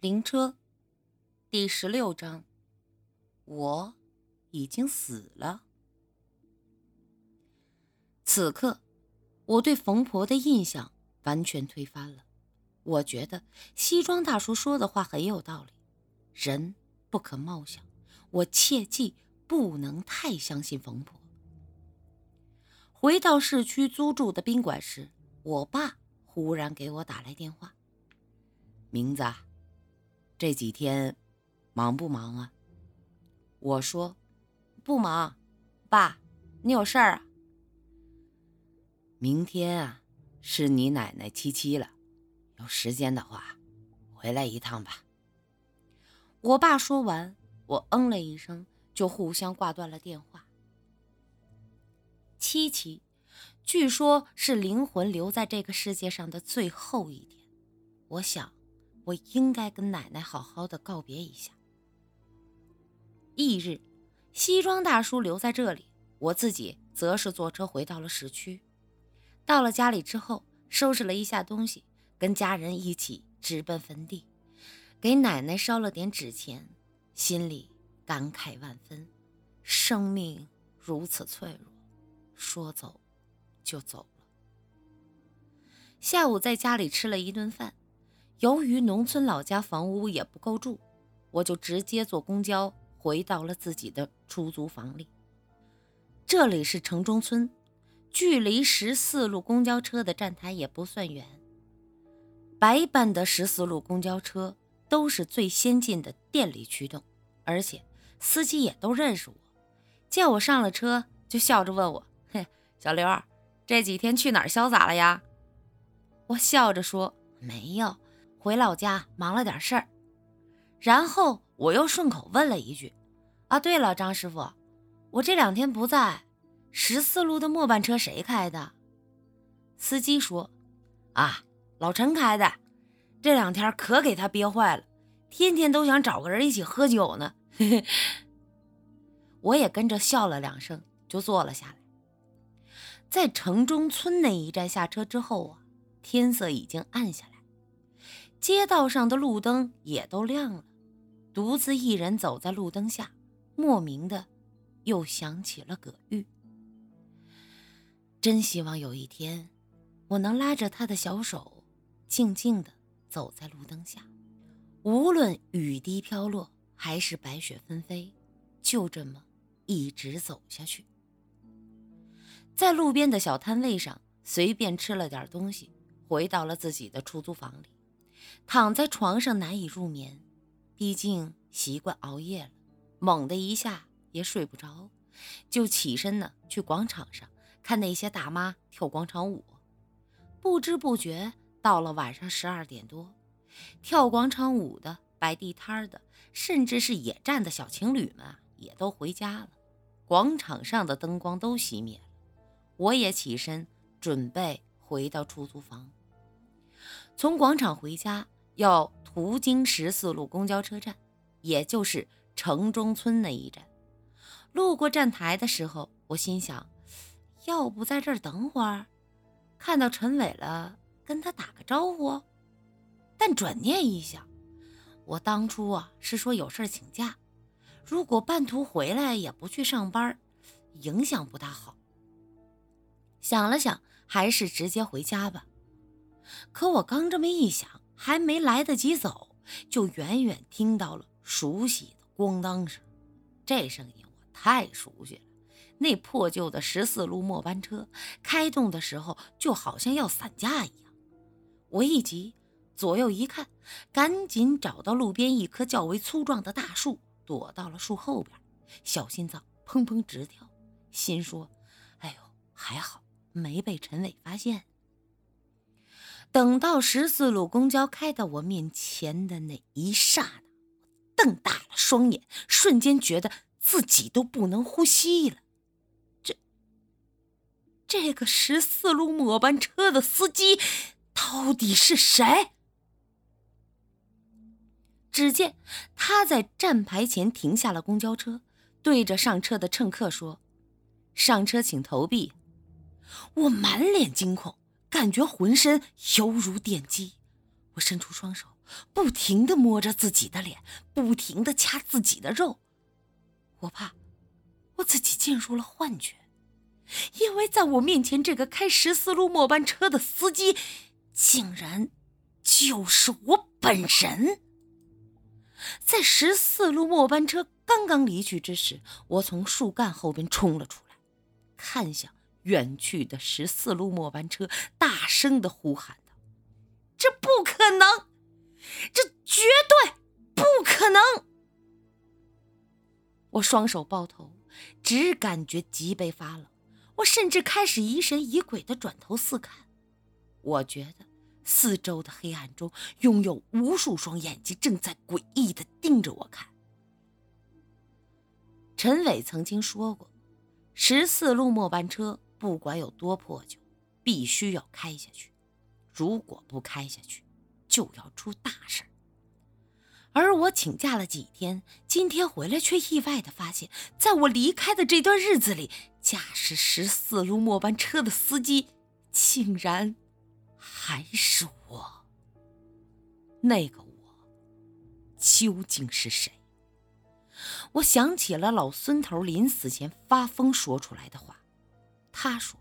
灵车，第十六章。我已经死了。此刻，我对冯婆的印象完全推翻了。我觉得西装大叔说的话很有道理，人不可貌相。我切记不能太相信冯婆。回到市区租住的宾馆时，我爸忽然给我打来电话：“名字。”这几天忙不忙啊？我说不忙，爸，你有事儿啊？明天啊，是你奶奶七七了，有时间的话，回来一趟吧。我爸说完，我嗯了一声，就互相挂断了电话。七七，据说是灵魂留在这个世界上的最后一天，我想。我应该跟奶奶好好的告别一下。翌日，西装大叔留在这里，我自己则是坐车回到了市区。到了家里之后，收拾了一下东西，跟家人一起直奔坟地，给奶奶烧了点纸钱，心里感慨万分。生命如此脆弱，说走就走了。下午在家里吃了一顿饭。由于农村老家房屋也不够住，我就直接坐公交回到了自己的出租房里。这里是城中村，距离十四路公交车的站台也不算远。白班的十四路公交车都是最先进的电力驱动，而且司机也都认识我。见我上了车，就笑着问我：“嘿，小刘，这几天去哪儿潇洒了呀？”我笑着说：“没有。”回老家忙了点事儿，然后我又顺口问了一句：“啊，对了，张师傅，我这两天不在，十四路的末班车谁开的？”司机说：“啊，老陈开的，这两天可给他憋坏了，天天都想找个人一起喝酒呢。”我也跟着笑了两声，就坐了下来。在城中村那一站下车之后啊，天色已经暗下来。街道上的路灯也都亮了，独自一人走在路灯下，莫名的又想起了葛玉。真希望有一天，我能拉着他的小手，静静的走在路灯下，无论雨滴飘落还是白雪纷飞，就这么一直走下去。在路边的小摊位上随便吃了点东西，回到了自己的出租房里。躺在床上难以入眠，毕竟习惯熬夜了，猛的一下也睡不着，就起身呢去广场上看那些大妈跳广场舞。不知不觉到了晚上十二点多，跳广场舞的、摆地摊的，甚至是野战的小情侣们也都回家了，广场上的灯光都熄灭了。我也起身准备回到出租房。从广场回家要途经十四路公交车站，也就是城中村那一站。路过站台的时候，我心想，要不在这儿等会儿，看到陈伟了，跟他打个招呼。但转念一想，我当初啊是说有事请假，如果半途回来也不去上班，影响不大好。想了想，还是直接回家吧。可我刚这么一想，还没来得及走，就远远听到了熟悉的咣当声。这声音我太熟悉了，那破旧的十四路末班车开动的时候，就好像要散架一样。我一急，左右一看，赶紧找到路边一棵较为粗壮的大树，躲到了树后边，小心脏砰砰直跳，心说：“哎呦，还好没被陈伟发现。”等到十四路公交开到我面前的那一刹那，我瞪大了双眼，瞬间觉得自己都不能呼吸了。这这个十四路末班车的司机到底是谁？只见他在站牌前停下了公交车，对着上车的乘客说：“上车请投币。”我满脸惊恐。感觉浑身犹如电击，我伸出双手，不停的摸着自己的脸，不停的掐自己的肉。我怕我自己进入了幻觉，因为在我面前这个开十四路末班车的司机，竟然就是我本人。在十四路末班车刚刚离去之时，我从树干后边冲了出来，看向远去的十四路末班车，大声的呼喊道：“这不可能！这绝对不可能！”我双手抱头，只感觉脊背发冷，我甚至开始疑神疑鬼的转头四看，我觉得。四周的黑暗中，拥有无数双眼睛正在诡异的盯着我看。陈伟曾经说过：“十四路末班车不管有多破旧，必须要开下去。如果不开下去，就要出大事。”而我请假了几天，今天回来却意外的发现，在我离开的这段日子里，驾驶十四路末班车的司机竟然……还是我，那个我究竟是谁？我想起了老孙头临死前发疯说出来的话。他说：“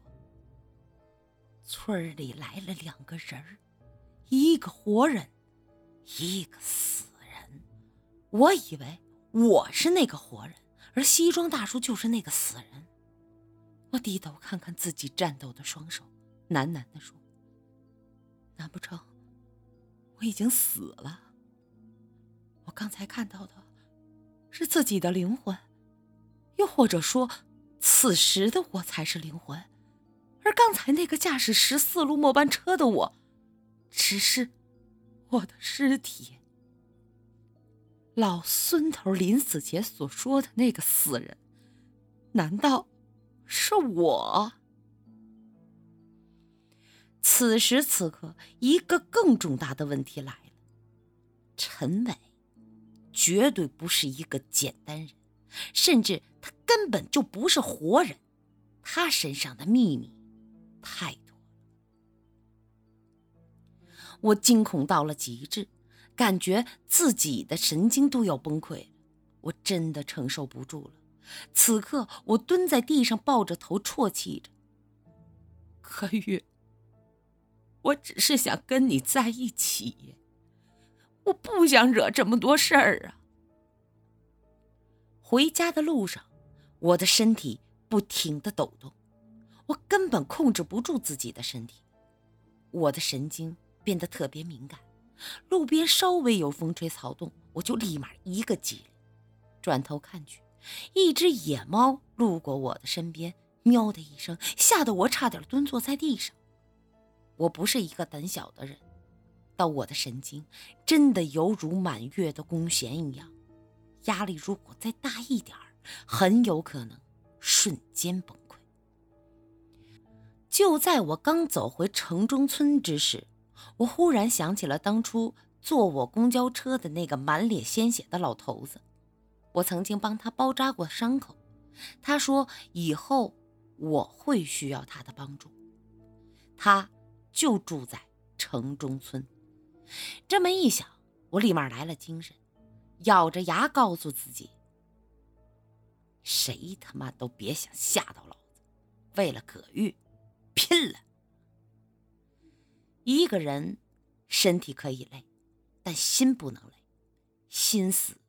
村里来了两个人儿一个活人，一个死人。”我以为我是那个活人，而西装大叔就是那个死人。我低头看看自己颤抖的双手，喃喃的说。难不成我已经死了？我刚才看到的是自己的灵魂，又或者说，此时的我才是灵魂，而刚才那个驾驶十四路末班车的我，只是我的尸体。老孙头临死前所说的那个死人，难道是我？此时此刻，一个更重大的问题来了：陈伟绝对不是一个简单人，甚至他根本就不是活人。他身上的秘密太多了我惊恐到了极致，感觉自己的神经都要崩溃了。我真的承受不住了。此刻，我蹲在地上，抱着头啜泣着。可玉。我只是想跟你在一起，我不想惹这么多事儿啊！回家的路上，我的身体不停的抖动，我根本控制不住自己的身体，我的神经变得特别敏感，路边稍微有风吹草动，我就立马一个激灵，转头看去，一只野猫路过我的身边，喵的一声，吓得我差点蹲坐在地上。我不是一个胆小的人，但我的神经真的犹如满月的弓弦一样，压力如果再大一点儿，很有可能瞬间崩溃。就在我刚走回城中村之时，我忽然想起了当初坐我公交车的那个满脸鲜血的老头子，我曾经帮他包扎过伤口，他说以后我会需要他的帮助，他。就住在城中村。这么一想，我立马来了精神，咬着牙告诉自己：谁他妈都别想吓到老子！为了葛玉，拼了！一个人身体可以累，但心不能累。心死，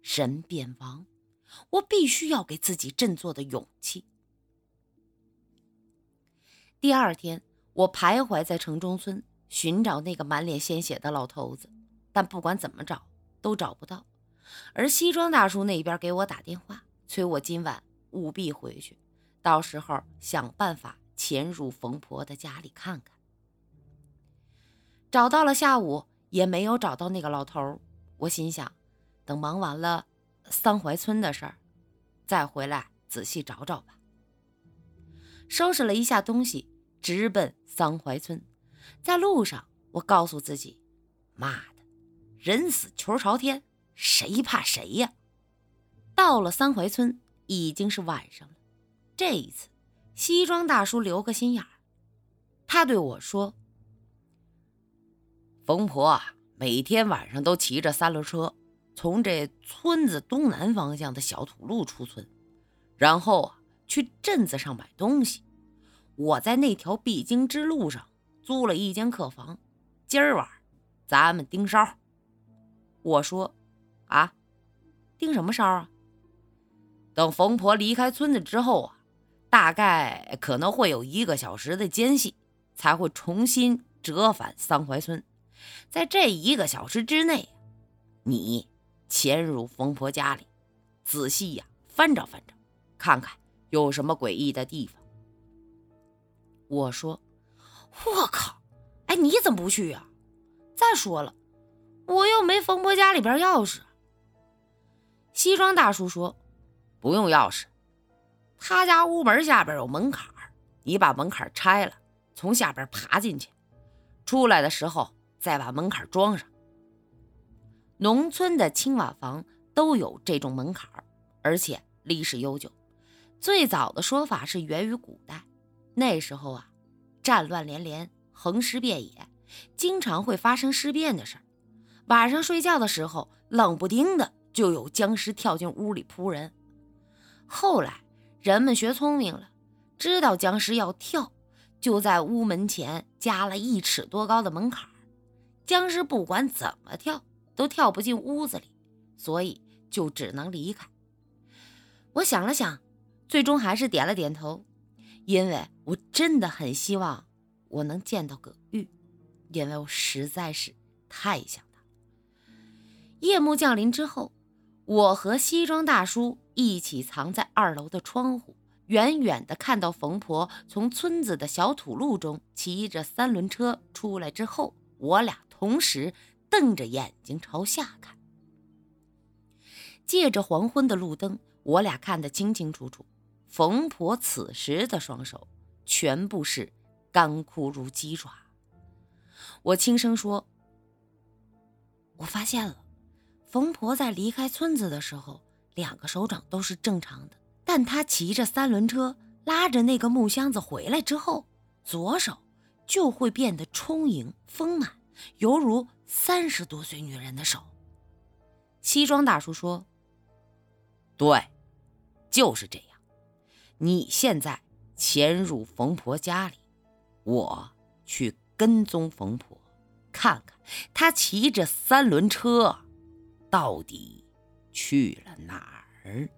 人便亡。我必须要给自己振作的勇气。第二天。我徘徊在城中村，寻找那个满脸鲜血的老头子，但不管怎么找都找不到。而西装大叔那边给我打电话，催我今晚务必回去，到时候想办法潜入冯婆的家里看看。找到了下午，也没有找到那个老头。我心想，等忙完了桑槐村的事儿，再回来仔细找找吧。收拾了一下东西。直奔桑槐村，在路上，我告诉自己：“妈的，人死球朝天，谁怕谁呀？”到了三槐村，已经是晚上了。这一次，西装大叔留个心眼儿，他对我说：“冯婆，每天晚上都骑着三轮车，从这村子东南方向的小土路出村，然后啊去镇子上买东西。我在那条必经之路上租了一间客房，今儿晚咱们盯梢。我说：“啊，盯什么梢啊？等冯婆离开村子之后啊，大概可能会有一个小时的间隙，才会重新折返桑槐村。”在这一个小时之内，你潜入冯婆家里，仔细呀翻找翻找，看看有什么诡异的地方。我说：“我靠！哎，你怎么不去呀？再说了，我又没冯婆家里边钥匙。”西装大叔说：“不用钥匙，他家屋门下边有门槛你把门槛拆了，从下边爬进去，出来的时候。”再把门槛装上。农村的青瓦房都有这种门槛，而且历史悠久。最早的说法是源于古代，那时候啊，战乱连连，横尸遍野，经常会发生尸变的事。晚上睡觉的时候，冷不丁的就有僵尸跳进屋里扑人。后来人们学聪明了，知道僵尸要跳，就在屋门前加了一尺多高的门槛。僵尸不管怎么跳，都跳不进屋子里，所以就只能离开。我想了想，最终还是点了点头，因为我真的很希望我能见到葛玉，因为我实在是太想他。夜幕降临之后，我和西装大叔一起藏在二楼的窗户，远远的看到冯婆从村子的小土路中骑着三轮车出来之后，我俩。同时瞪着眼睛朝下看，借着黄昏的路灯，我俩看得清清楚楚。冯婆此时的双手全部是干枯如鸡爪。我轻声说：“我发现了，冯婆在离开村子的时候，两个手掌都是正常的，但她骑着三轮车拉着那个木箱子回来之后，左手就会变得充盈丰满。”犹如三十多岁女人的手。西装大叔说：“对，就是这样。你现在潜入冯婆家里，我去跟踪冯婆，看看她骑着三轮车到底去了哪儿。”